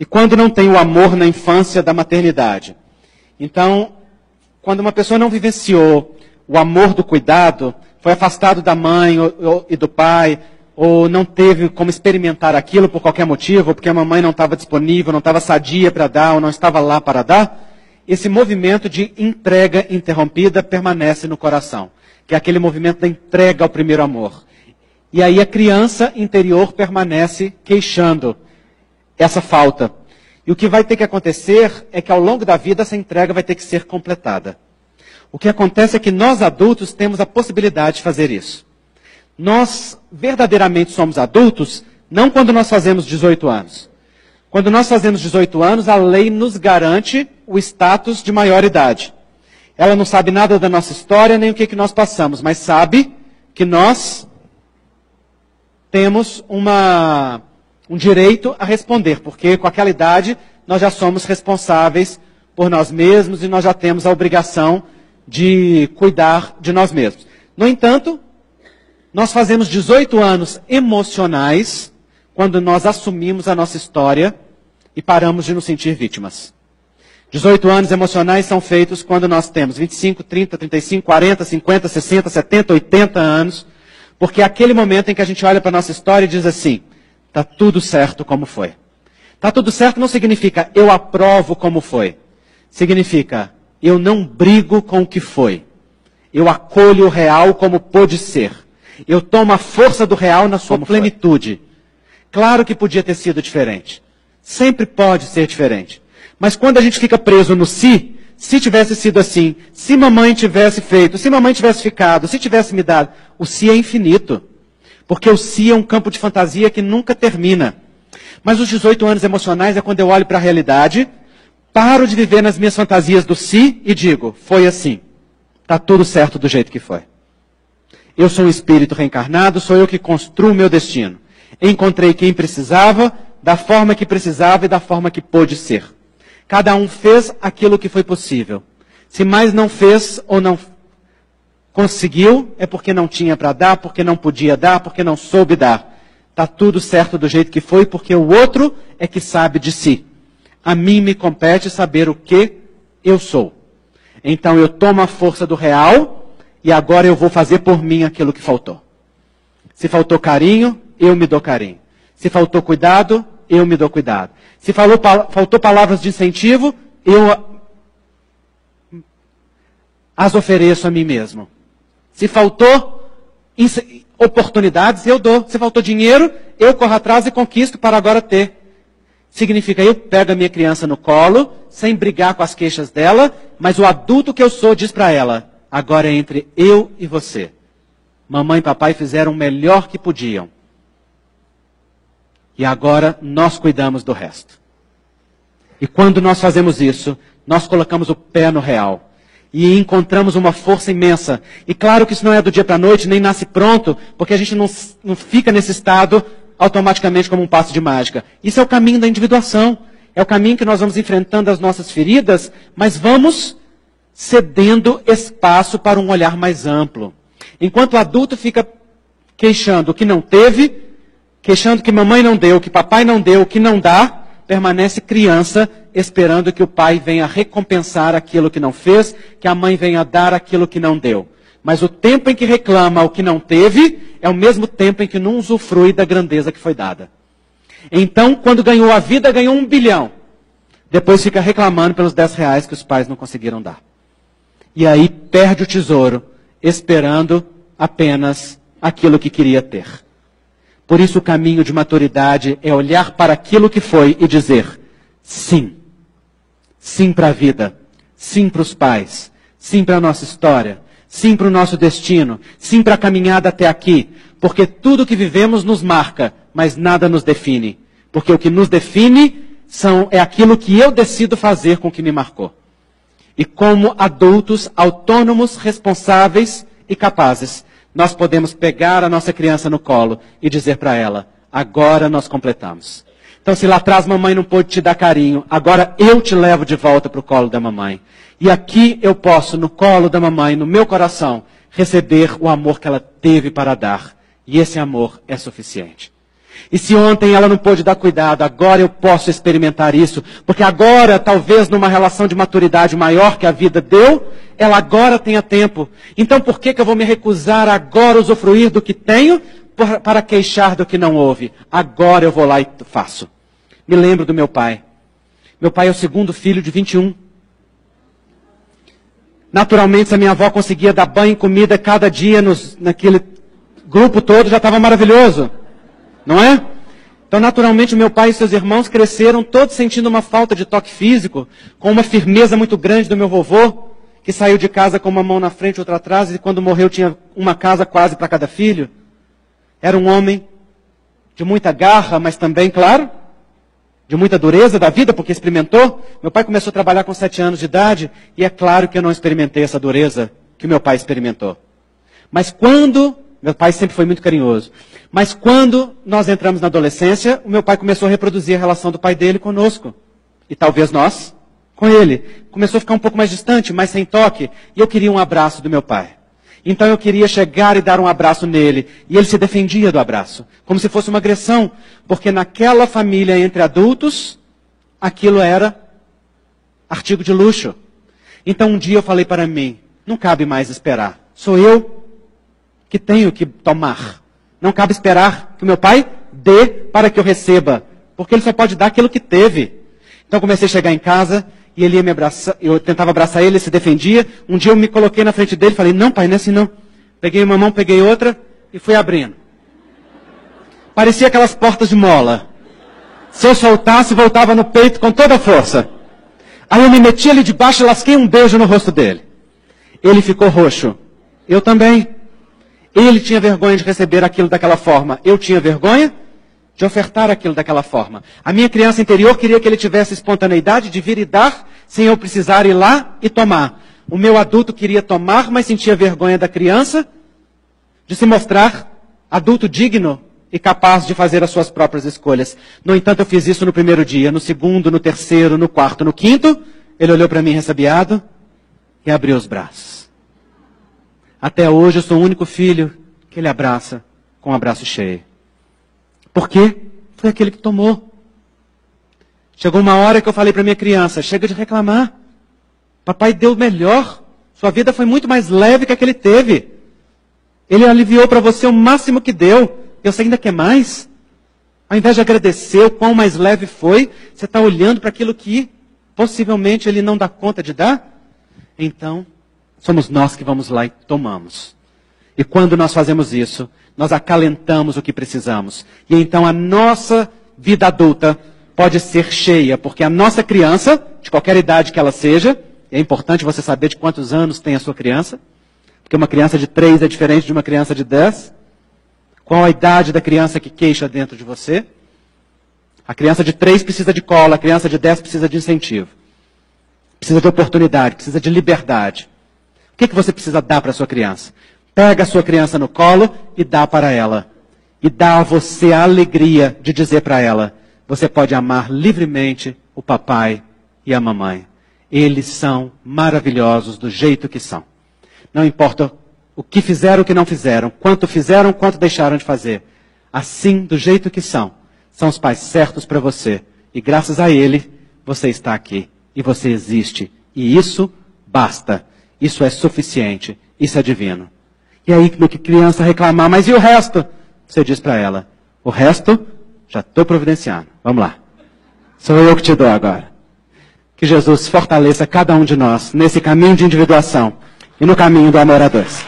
E quando não tem o amor na infância da maternidade. Então, quando uma pessoa não vivenciou o amor do cuidado, foi afastado da mãe ou, ou, e do pai, ou não teve como experimentar aquilo por qualquer motivo, porque a mamãe não estava disponível, não estava sadia para dar, ou não estava lá para dar, esse movimento de entrega interrompida permanece no coração, que é aquele movimento da entrega ao primeiro amor. E aí a criança interior permanece queixando essa falta. E o que vai ter que acontecer é que ao longo da vida essa entrega vai ter que ser completada. O que acontece é que nós adultos temos a possibilidade de fazer isso. Nós verdadeiramente somos adultos não quando nós fazemos 18 anos. Quando nós fazemos 18 anos, a lei nos garante o status de maioridade. Ela não sabe nada da nossa história, nem o que, que nós passamos, mas sabe que nós temos uma, um direito a responder, porque com aquela idade nós já somos responsáveis por nós mesmos e nós já temos a obrigação de cuidar de nós mesmos. No entanto, nós fazemos 18 anos emocionais quando nós assumimos a nossa história e paramos de nos sentir vítimas. 18 anos emocionais são feitos quando nós temos 25, 30, 35, 40, 50, 60, 70, 80 anos, porque é aquele momento em que a gente olha para a nossa história e diz assim: está tudo certo como foi. Está tudo certo não significa eu aprovo como foi. Significa eu não brigo com o que foi. Eu acolho o real como pôde ser. Eu tomo a força do real na sua como plenitude. Foi. Claro que podia ter sido diferente. Sempre pode ser diferente. Mas quando a gente fica preso no si, se tivesse sido assim, se mamãe tivesse feito, se mamãe tivesse ficado, se tivesse me dado, o si é infinito. Porque o si é um campo de fantasia que nunca termina. Mas os 18 anos emocionais é quando eu olho para a realidade, paro de viver nas minhas fantasias do si e digo, foi assim. Está tudo certo do jeito que foi. Eu sou um espírito reencarnado, sou eu que construo o meu destino. Encontrei quem precisava, da forma que precisava e da forma que pôde ser. Cada um fez aquilo que foi possível. Se mais não fez ou não conseguiu, é porque não tinha para dar, porque não podia dar, porque não soube dar. Está tudo certo do jeito que foi, porque o outro é que sabe de si. A mim me compete saber o que eu sou. Então eu tomo a força do real e agora eu vou fazer por mim aquilo que faltou. Se faltou carinho, eu me dou carinho. Se faltou cuidado, eu me dou cuidado. Se falou, faltou palavras de incentivo, eu as ofereço a mim mesmo. Se faltou oportunidades, eu dou. Se faltou dinheiro, eu corro atrás e conquisto para agora ter. Significa eu pego a minha criança no colo, sem brigar com as queixas dela, mas o adulto que eu sou diz para ela: agora é entre eu e você. Mamãe e papai fizeram o melhor que podiam. E agora nós cuidamos do resto. E quando nós fazemos isso, nós colocamos o pé no real. E encontramos uma força imensa. E claro que isso não é do dia para a noite, nem nasce pronto, porque a gente não, não fica nesse estado automaticamente como um passo de mágica. Isso é o caminho da individuação. É o caminho que nós vamos enfrentando as nossas feridas, mas vamos cedendo espaço para um olhar mais amplo. Enquanto o adulto fica queixando o que não teve, queixando que mamãe não deu, que papai não deu, que não dá, permanece criança esperando que o pai venha recompensar aquilo que não fez, que a mãe venha dar aquilo que não deu. Mas o tempo em que reclama o que não teve é o mesmo tempo em que não usufrui da grandeza que foi dada. Então, quando ganhou a vida, ganhou um bilhão. Depois fica reclamando pelos 10 reais que os pais não conseguiram dar. E aí perde o tesouro, esperando apenas aquilo que queria ter. Por isso, o caminho de maturidade é olhar para aquilo que foi e dizer sim. Sim para a vida. Sim para os pais. Sim para a nossa história. Sim para o nosso destino. Sim para a caminhada até aqui. Porque tudo que vivemos nos marca, mas nada nos define. Porque o que nos define são, é aquilo que eu decido fazer com o que me marcou. E como adultos autônomos, responsáveis e capazes, nós podemos pegar a nossa criança no colo e dizer para ela: agora nós completamos. Então, se lá atrás mamãe não pôde te dar carinho, agora eu te levo de volta para o colo da mamãe. E aqui eu posso, no colo da mamãe, no meu coração, receber o amor que ela teve para dar. E esse amor é suficiente. E se ontem ela não pôde dar cuidado, agora eu posso experimentar isso. Porque agora, talvez numa relação de maturidade maior que a vida deu, ela agora tenha tempo. Então por que, que eu vou me recusar agora a usufruir do que tenho para queixar do que não houve? Agora eu vou lá e faço. Me lembro do meu pai. Meu pai é o segundo filho de 21. Naturalmente, se a minha avó conseguia dar banho e comida cada dia nos, naquele grupo todo, já estava maravilhoso. Não é? Então, naturalmente, meu pai e seus irmãos cresceram todos sentindo uma falta de toque físico, com uma firmeza muito grande do meu vovô, que saiu de casa com uma mão na frente e outra atrás, e quando morreu tinha uma casa quase para cada filho. Era um homem de muita garra, mas também, claro, de muita dureza da vida, porque experimentou. Meu pai começou a trabalhar com sete anos de idade, e é claro que eu não experimentei essa dureza que meu pai experimentou. Mas quando, meu pai sempre foi muito carinhoso, mas quando nós entramos na adolescência, o meu pai começou a reproduzir a relação do pai dele conosco. E talvez nós com ele. Começou a ficar um pouco mais distante, mais sem toque, e eu queria um abraço do meu pai. Então eu queria chegar e dar um abraço nele. E ele se defendia do abraço, como se fosse uma agressão. Porque naquela família entre adultos, aquilo era artigo de luxo. Então um dia eu falei para mim: não cabe mais esperar. Sou eu que tenho que tomar. Não cabe esperar que o meu pai dê para que eu receba. Porque ele só pode dar aquilo que teve. Então comecei a chegar em casa e ele ia me abraçar, eu tentava abraçar ele, ele se defendia. Um dia eu me coloquei na frente dele e falei, não pai, não é assim não. Peguei uma mão, peguei outra e fui abrindo. Parecia aquelas portas de mola. Se eu soltasse, voltava no peito com toda a força. Aí eu me meti ali debaixo e lasquei um beijo no rosto dele. Ele ficou roxo. Eu também. Ele tinha vergonha de receber aquilo daquela forma. Eu tinha vergonha de ofertar aquilo daquela forma. A minha criança interior queria que ele tivesse espontaneidade de vir e dar, sem eu precisar ir lá e tomar. O meu adulto queria tomar, mas sentia vergonha da criança de se mostrar adulto digno e capaz de fazer as suas próprias escolhas. No entanto, eu fiz isso no primeiro dia, no segundo, no terceiro, no quarto, no quinto. Ele olhou para mim ressabiado e abriu os braços. Até hoje eu sou o único filho que ele abraça com um abraço cheio. Por quê? Foi aquele que tomou. Chegou uma hora que eu falei para minha criança: chega de reclamar. Papai deu melhor. Sua vida foi muito mais leve que a que ele teve. Ele aliviou para você o máximo que deu. E você ainda quer mais? Ao invés de agradecer o quão mais leve foi, você está olhando para aquilo que possivelmente ele não dá conta de dar? Então, somos nós que vamos lá e tomamos. E quando nós fazemos isso, nós acalentamos o que precisamos. E então a nossa vida adulta pode ser cheia, porque a nossa criança, de qualquer idade que ela seja, é importante você saber de quantos anos tem a sua criança, porque uma criança de 3 é diferente de uma criança de 10. Qual a idade da criança que queixa dentro de você? A criança de 3 precisa de cola, a criança de 10 precisa de incentivo. Precisa de oportunidade, precisa de liberdade. O que, que você precisa dar para a sua criança? Pega a sua criança no colo e dá para ela. E dá a você a alegria de dizer para ela: você pode amar livremente o papai e a mamãe. Eles são maravilhosos do jeito que são. Não importa o que fizeram, o que não fizeram, quanto fizeram, quanto deixaram de fazer. Assim, do jeito que são, são os pais certos para você. E graças a ele, você está aqui. E você existe. E isso basta. Isso é suficiente. Isso é divino. E aí, no que criança reclamar, mas e o resto? Você diz para ela: o resto já estou providenciando. Vamos lá. Sou eu que te dou agora. Que Jesus fortaleça cada um de nós nesse caminho de individuação e no caminho do amor a dois.